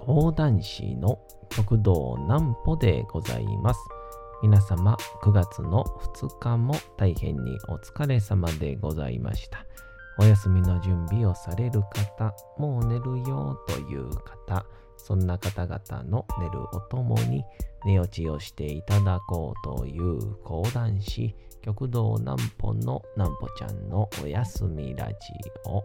講談師の極道南歩でございます。皆様、9月の2日も大変にお疲れ様でございました。お休みの準備をされる方、もう寝るよという方、そんな方々の寝るおともに寝落ちをしていただこうという講談師、極道南歩の南歩ちゃんのおやすみラジオ。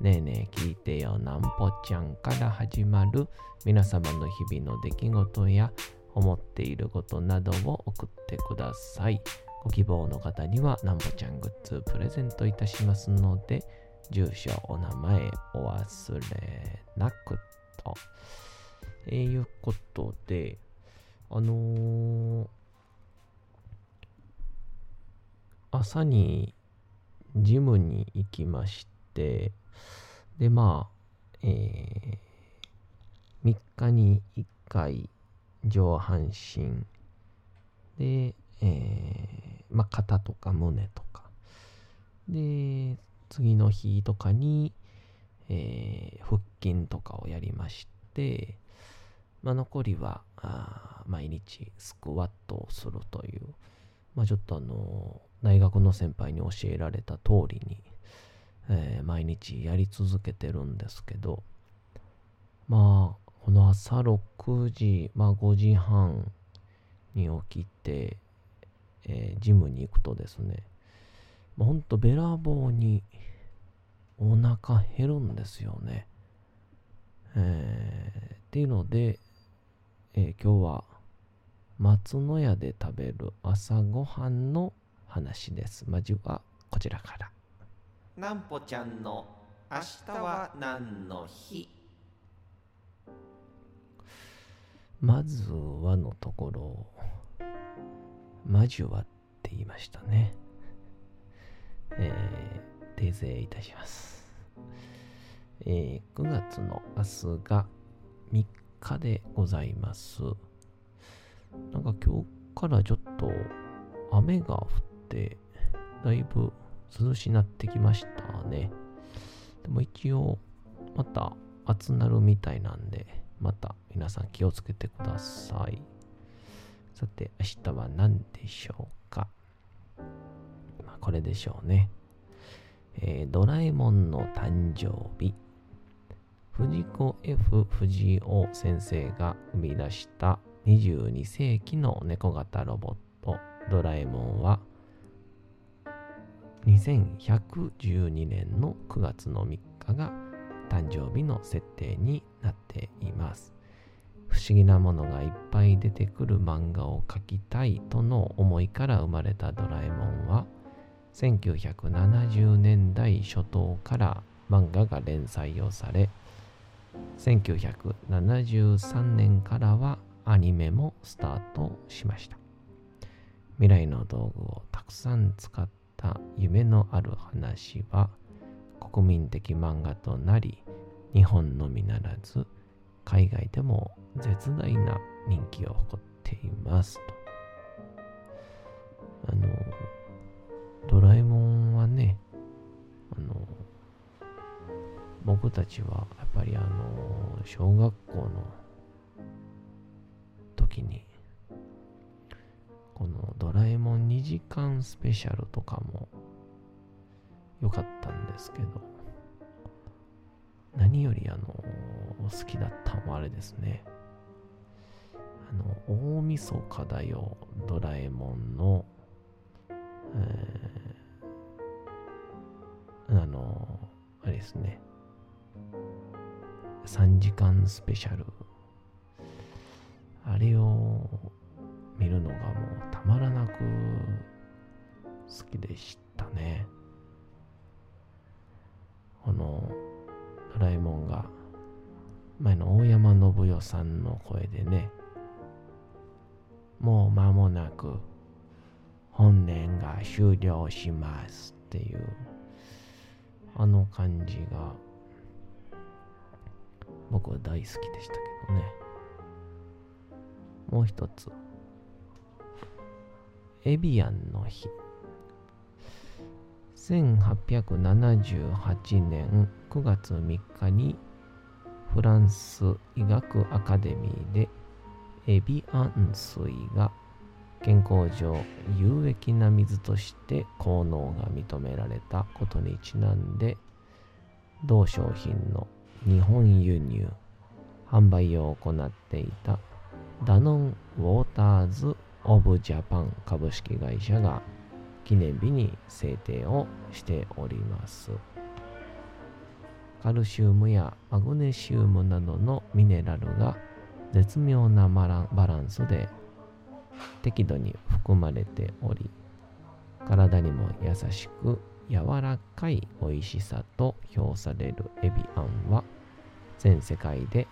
ねえねえ聞いてよなんぽちゃんから始まる皆様の日々の出来事や思っていることなどを送ってください。ご希望の方にはなんぽちゃんグッズプレゼントいたしますので、住所、お名前お忘れなくと。えー、いうことで、あのー、朝にジムに行きまして、で、まあ、えー、3日に1回上半身で、えー、まあ、肩とか胸とか。で、次の日とかに、えー、腹筋とかをやりまして、まあ、残りはあ毎日スクワットをするという、まあ、ちょっとあの大学の先輩に教えられた通りに、えー毎日やり続けてるんですけど、まあ、この朝6時、まあ5時半に起きて、えージムに行くとですね、まあ、ほんとべらぼうにお腹減るんですよね。えーっていうので、えー今日は松の屋で食べる朝ごはんの話です。まずはこちらから。なんぽちゃんの明日は何の日？まずはのところ、魔女はって言いましたね。えー、訂正いたします。えー、9月の明日が3日でございます。なんか今日からちょっと雨が降って、だいぶ涼しなってきましたね。でも一応、また暑なるみたいなんで、また皆さん気をつけてください。さて、明日は何でしょうか。まあ、これでしょうね。えードラえもんの誕生日。藤子 F 不二雄先生が生み出した22世紀の猫型ロボットドラえもんは2112年の9月の3日が誕生日の設定になっています。不思議なものがいっぱい出てくる漫画を描きたいとの思いから生まれたドラえもんは1970年代初頭から漫画が連載をされ1973年からはアニメもスタートしました未来の道具をたくさん使った夢のある話は国民的漫画となり日本のみならず海外でも絶大な人気を誇っていますと。あのドラえもんはねあの僕たちはやっぱりあの小学校の時にドラえもん2時間スペシャルとかも良かったんですけど何よりあの好きだったのはあれですね。あの大晦日だよドラえもんの、えーあのあれですね。3時間スペシャル。あれを見るのがもうたまらなく好きでしたねこのドラえもんが前の大山信代さんの声でね、もう間もなく本年が終了しますっていう、あの感じが僕は大好きでしたけどね。もう一つ。エビアンの日。1878年9月3日にフランス医学アカデミーでエビアン水が健康上有益な水として効能が認められたことにちなんで同商品の日本輸入販売を行っていたダノンウォーターズ・オブ・ジャパン株式会社が記念日に制定をしております。カルシウムやマグネシウムなどのミネラルが絶妙なバランスで適度に含まれており体にも優しく柔らかい美味しさと評されるエビアンは全世界で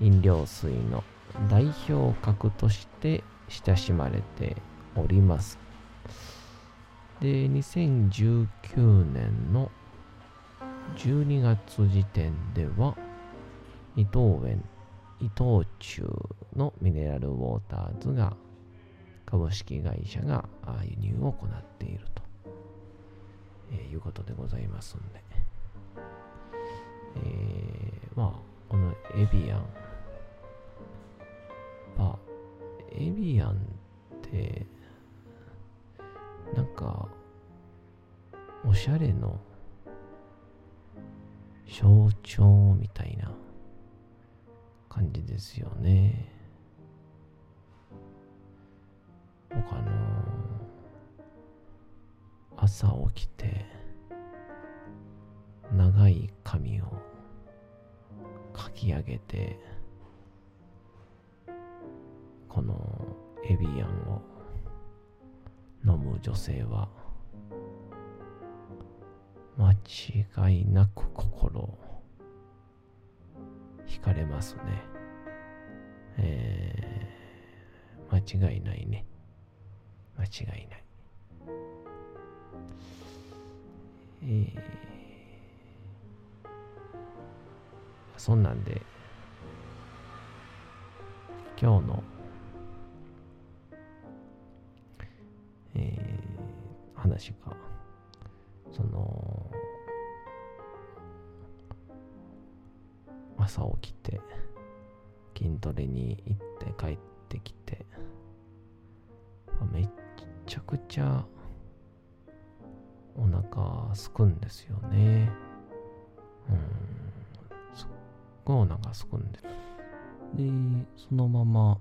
飲料水の代表格として親しまれております。で、2019年の12月時点では、伊藤園、伊藤忠のミネラルウォーターズが株式会社が輸入を行っていると、えー、いうことでございますんで、えー、まあ、このエビアン、エビアンって、なんか、おしゃれの象徴みたいな感じですよね。僕あの朝起きて長い髪をかき上げてこのエビアンを飲む女性は間違いなく心惹かれますね。えー、間違いないね。間違いない。えー、そんなんで、今日の話が、その、朝起きて、筋トレに行って帰ってきて、めっちゃくちゃお腹すくんですよね。うん。すっごいお腹すくんで。で、そのまま、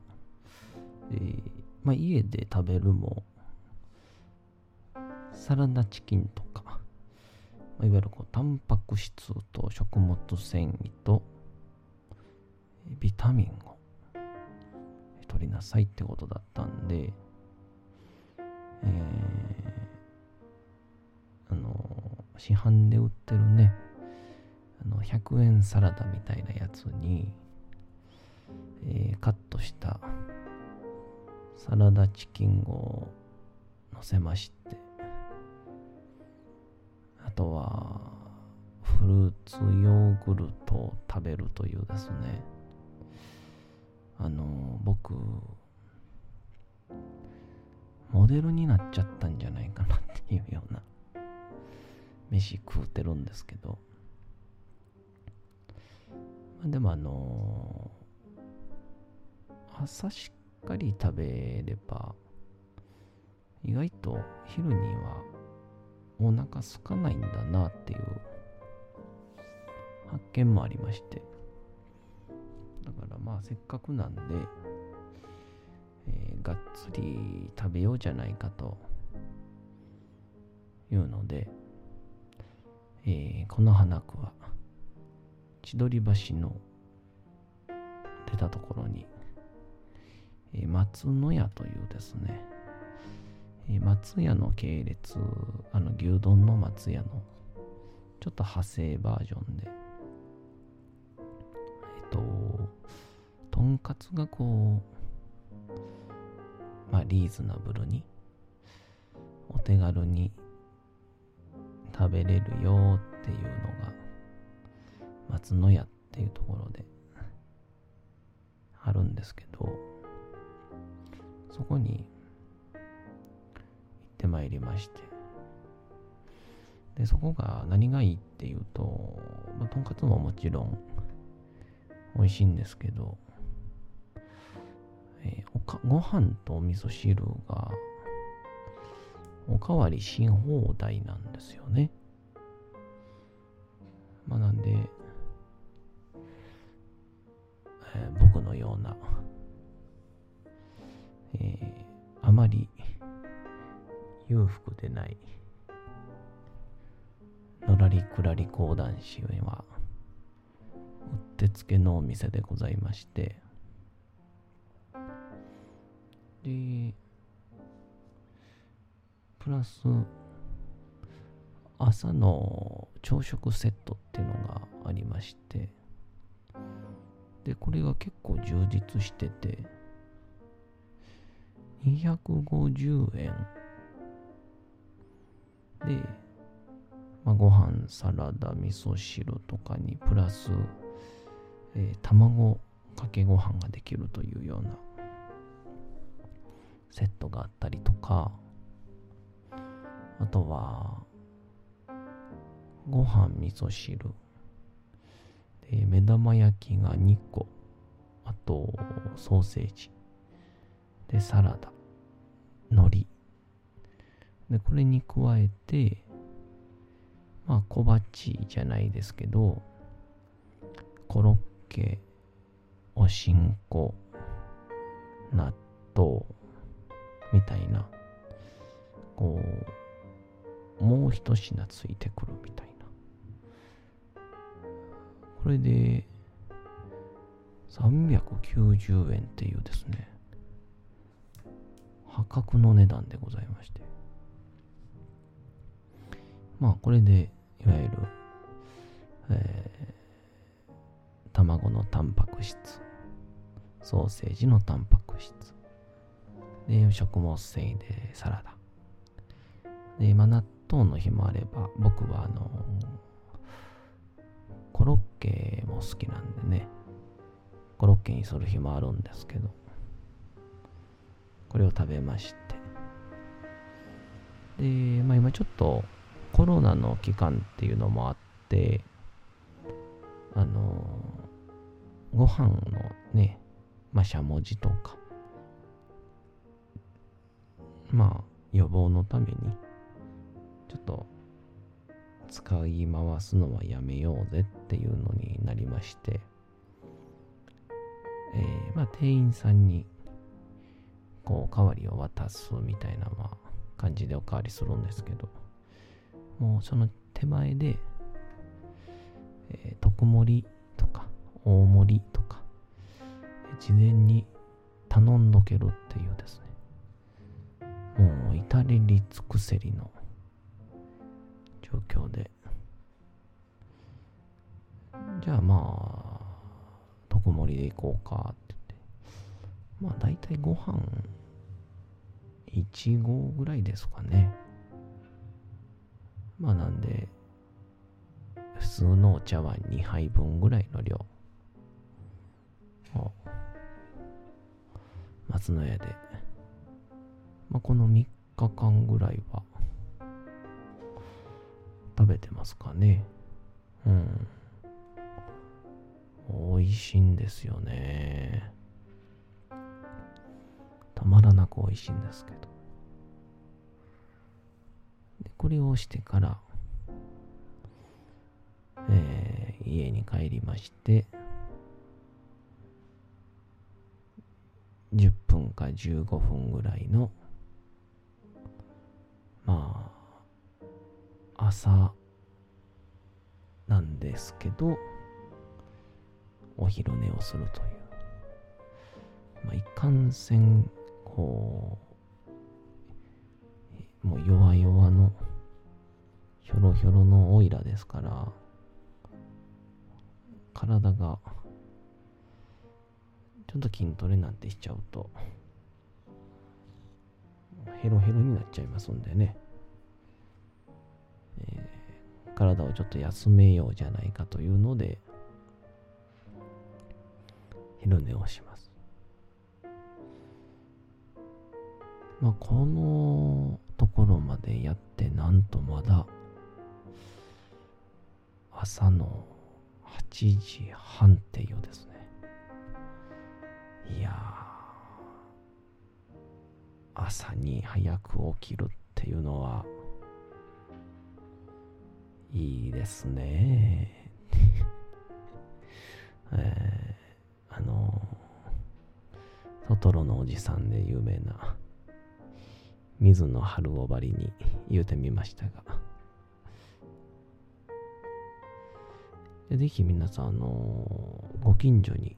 えー、まあ、家で食べるもサラダチキンとか、いわゆるこうタンパク質と食物繊維とビタミンを取りなさいってことだったんで、えー、あの、市販で売ってるね、あの100円サラダみたいなやつに、えー、カットしたサラダチキンを乗せまして、あとはフルーツヨーグルトを食べるというですね。あの僕モデルになっちゃったんじゃないかなっていうような。飯食うてるんですけど。でもあの朝しっかり食べれば意外と昼にはお腹空かないんだなっていう発見もありまして。だからまあせっかくなんで、えー、がっつり食べようじゃないかというので、えー、この花区は千鳥橋の出たところに、え、松の屋というですねえ松屋の系列、あの牛丼の松屋のちょっと派生バージョンで、えっと、とんかつがこう、まあリーズナブルに、お手軽に食べれるよっていうのが、松の屋っていうところであるんですけど、そこにてまいりまして、で、そこが何がいいっていうと、まあ、とんかつももちろん美味しいんですけど、えー、おかご飯とお味噌汁がおかわりし放題なんですよね。まあなんで、えー、僕のような、えー、あまり裕福でない。のらりくらり講談師はうってつけのお店でございまして。でプラス朝の朝食セットっていうのがありまして。でこれが結構充実してて。250円。でまあ、ご飯、サラダ、味噌汁とかにプラス、えー、卵かけご飯ができるというようなセットがあったりとか、あとは、ご飯、味噌汁、で目玉焼きが2個、あと、ソーセージ、で、サラダ、海苔。で、これに加えて、まあ小鉢じゃないですけど、コロッケ、おしんこ、納豆、みたいな、こう、もう一品ついてくるみたいな。これで、390円っていうですね、破格の値段でございまして。まあこれでいわゆる、えー、卵のタンパク質。ソーセージのタンパク質。で食物繊維でサラダ。で、まあ、納豆の日もあれば僕はあのコロッケも好きなんでね。コロッケにする日もあるんですけど。これを食べまして。で、まあ、今ちょっとコロナの期間っていうのもあって、あの、ご飯のね、まあ、しゃもじとか、まあ、予防のために、ちょっと、使い回すのはやめようぜっていうのになりまして、えー、まあ、店員さんに、こう、おかわりを渡すみたいな、まあ、感じでおかわりするんですけど、もうその手前で、えー、特盛とか大盛りとか、事前に頼んどけるっていうですね、もう至れり尽くせりの状況で、じゃあまあ、特盛で行こうかって言って、まあ大体ご飯1合ぐらいですかね。まあなんで、普通のお茶碗2杯分ぐらいの量を松の家で、まあ、この3日間ぐらいは食べてますかね。うん。美味しいんですよね。たまらなく美味しいんですけど。でこれをしてから、えー、家に帰りまして、10分か15分ぐらいの、まあ、朝なんですけど、お昼寝をするという。まあ、いかんせん、こう、もう弱々のひょろひょろのオイラですから、体が、ちょっと筋トレなんてしちゃうと、ヘロヘロになっちゃいますんでね、えー体をちょっと休めようじゃないかというので、昼寝をします。まあ、このところまでやって、なんとまだ、朝の8時半っていうですね。いや、朝に早く起きるっていうのは、いいですね。えー、あのトトロのおじさんで有名な水野春夫ばりに言うてみましたが。ぜひ皆さん、あのご近所に、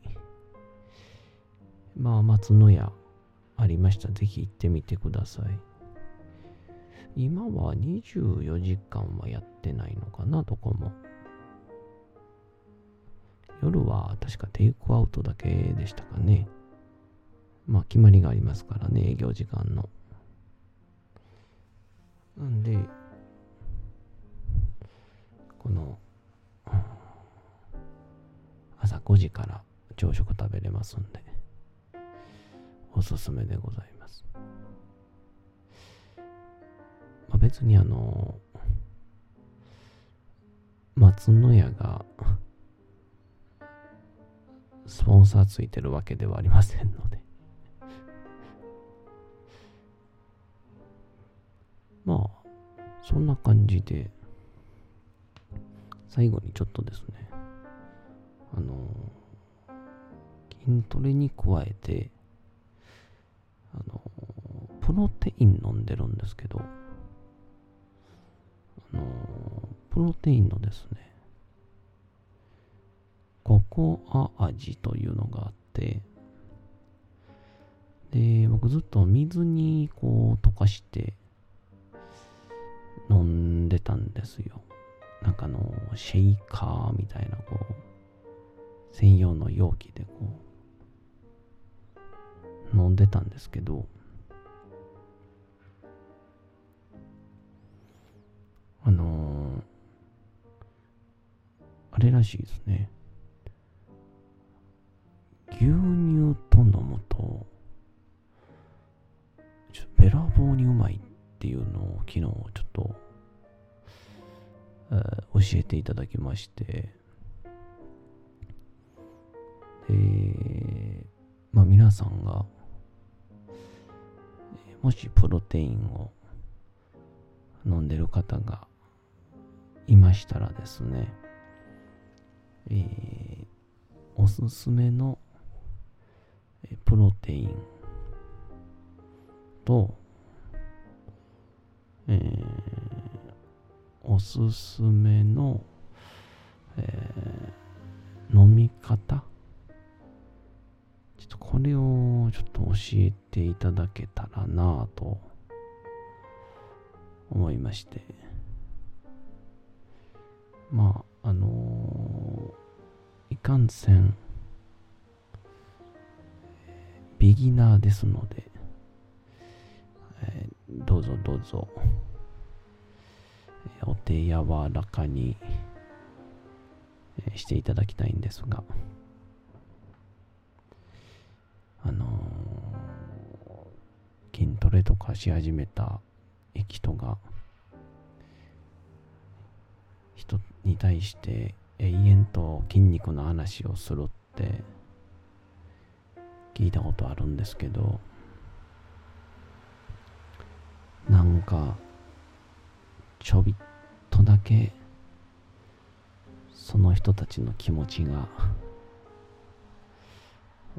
まあ、松の屋ありましたら、ぜひ行ってみてください。今は24時間はやってないのかな、どこも。夜は確かテイクアウトだけでしたかね。まあ決まりがありますからね、営業時間の。なんで、この、朝5時から朝食食べれますんで、おすすめでございます。まあ、別にあの、松の屋が、スポンサーついてるわけではありませんので。まあ、そんな感じで、最後にちょっとですね、あの、筋トレに加えて、あの、プロテイン飲んでるんですけど、あの、プロテインのですね、ココア味というのがあって、で、僕ずっと水にこう溶かして飲んでたんですよ。なんかあの、シェイカーみたいなこう、専用の容器でこう、飲んでたんですけど、あのーあれらしいですね。牛乳と飲むと、ちょっとべらぼうにうまいってていうのを昨日ちょっと、えー教えていただきまして、で、まあ皆さんが、もしプロテインを飲んでる方がいましたらですね、えーおすすめのプロテインと、すすめの、えー飲み方？ちょっとこれをちょっと教えていただけたらなぁと思いまして。まああのーいかんせんビギナーですので、えーどうぞどうぞ、お手柔らかに、していただきたいんですが、あのー筋トレとかし始めた人が、人に対して永遠と筋肉の話をするって聞いたことあるんですけどなんかちょびっとだけその人たちの気持ちが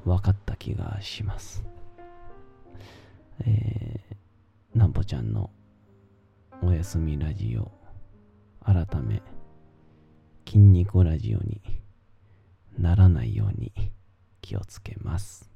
分かった気がしますえー、なんぽちゃんのおやすみラジオ改め筋肉ラジオにならないように気をつけます。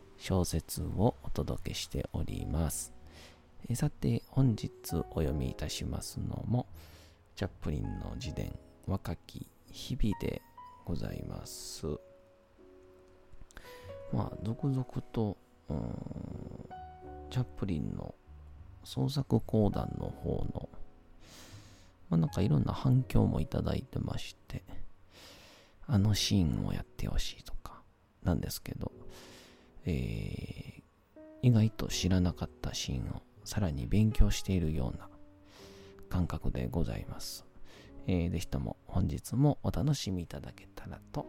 小説をお届けしております。えさて、本日お読みいたしますのも、チャップリンの自伝、若き日々でございます。まあ、続々と、チャップリンの創作講談の方の、まあ、なんかいろんな反響もいただいてまして、あのシーンをやってほしいとか、なんですけど、えー、意外と知らなかったシーンをさらに勉強しているような感覚でございます。えー、ぜひとも本日もお楽しみいただけたらと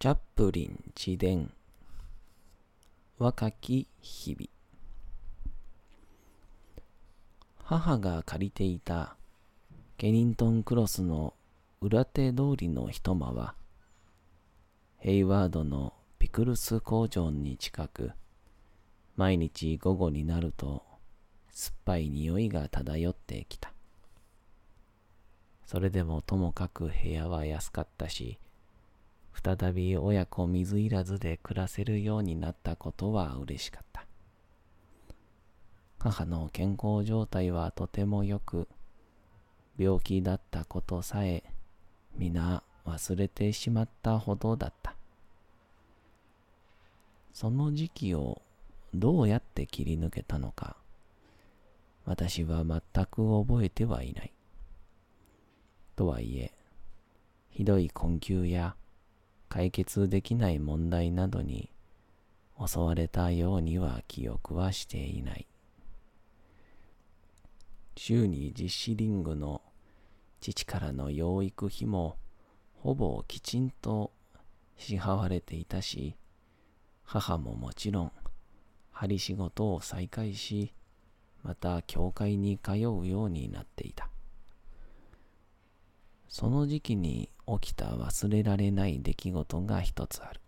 チャップリン自伝若き日々母が借りていたケニントンクロスの裏手通りの一間は、ヘイワードのピクルス工場に近く、毎日午後になると酸っぱい匂いが漂ってきた。それでもともかく部屋は安かったし、再び親子水入らずで暮らせるようになったことは嬉しかった。母の健康状態はとてもよく、病気だったことさえ皆忘れてしまったほどだった。その時期をどうやって切り抜けたのか、私は全く覚えてはいない。とはいえ、ひどい困窮や解決できない問題などに襲われたようには記憶はしていない。週に実施リングの父からの養育費もほぼきちんと支払われていたし、母ももちろん針仕事を再開し、また教会に通うようになっていた。その時期に起きた忘れられない出来事が一つある。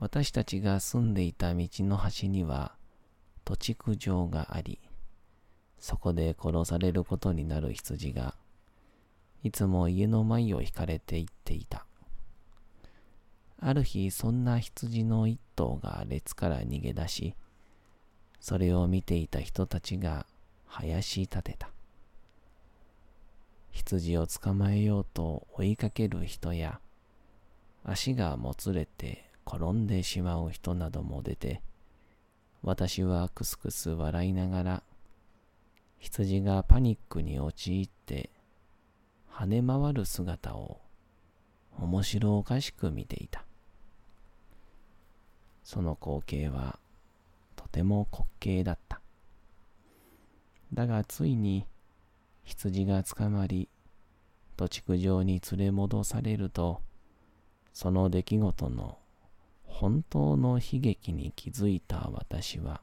私たちが住んでいた道の端には土地区場があり、そこで殺されることになる羊が、いつも家の前を引かれていっていた。ある日、そんな羊の一頭が列から逃げ出し、それを見ていた人たちが林立てた。羊を捕まえようと追いかける人や、足がもつれて転んでしまう人なども出て、私はクスクス笑いながら羊がパニックに陥って跳ね回る姿を面白おかしく見ていた。その光景はとても滑稽だった。だがついに羊が捕まり土地区上に連れ戻されるとその出来事の本当の悲劇に気づいた私は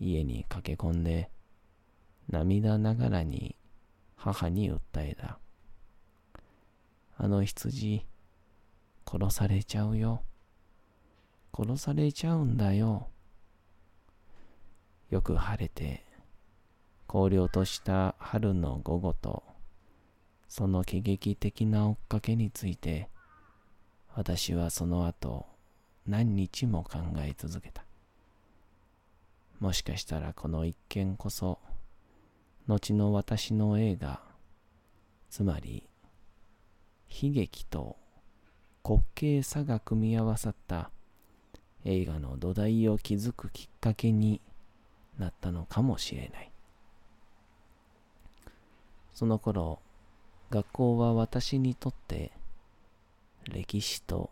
家に駆け込んで涙ながらに母に訴えた。あの羊、殺されちゃうよ。殺されちゃうんだよ。よく晴れて、荒涼とした春の午後と、その喜劇的な追っかけについて、私はその後、何日も考え続けた。もしかしたらこの一件こそ、後の私の映画、つまり、悲劇と滑稽さが組み合わさった映画の土台を築くきっかけになったのかもしれない。その頃、学校は私にとって歴史と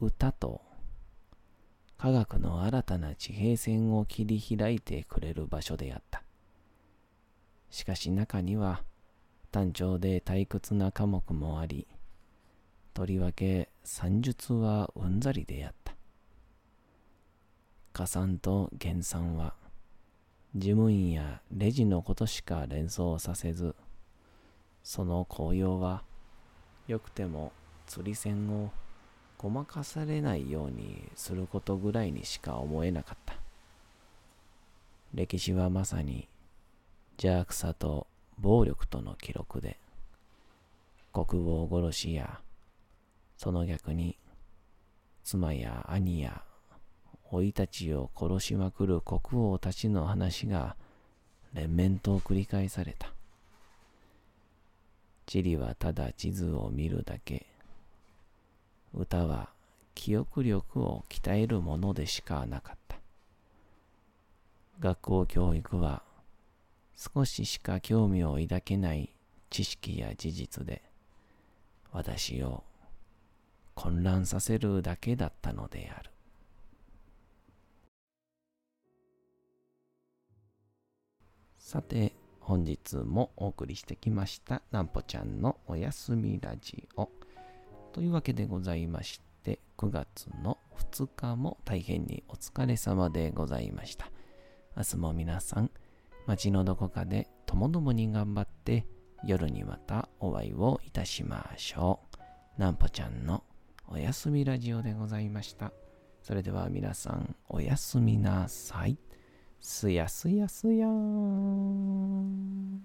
歌と科学の新たな地平線を切り開いてくれる場所であった。しかし中には単調で退屈な科目もあり、とりわけ算術はうんざりであった。加算と減算は事務員やレジのことしか連想させず、その紅葉はよくても釣り線をごまかされないようにすることぐらいにしか思えなかった。歴史はまさに邪悪さと暴力との記録で、国王殺しや、その逆に妻や兄や老いたちを殺しまくる国王たちの話が連綿と繰り返された。地理はただ地図を見るだけ。歌は記憶力を鍛えるものでしかなかった。学校教育は少ししか興味を抱けない知識や事実で私を混乱させるだけだったのである。さて、本日もお送りしてきました、なんぽちゃんのおやすみラジオ。というわけでございまして、9月の2日も大変にお疲れ様でございました。明日も皆さん、町のどこかでともどもに頑張って、夜にまたお会いをいたしましょう。なんぽちゃんのおやすみラジオでございました。それでは皆さん、おやすみなさい。すやすやすやーん。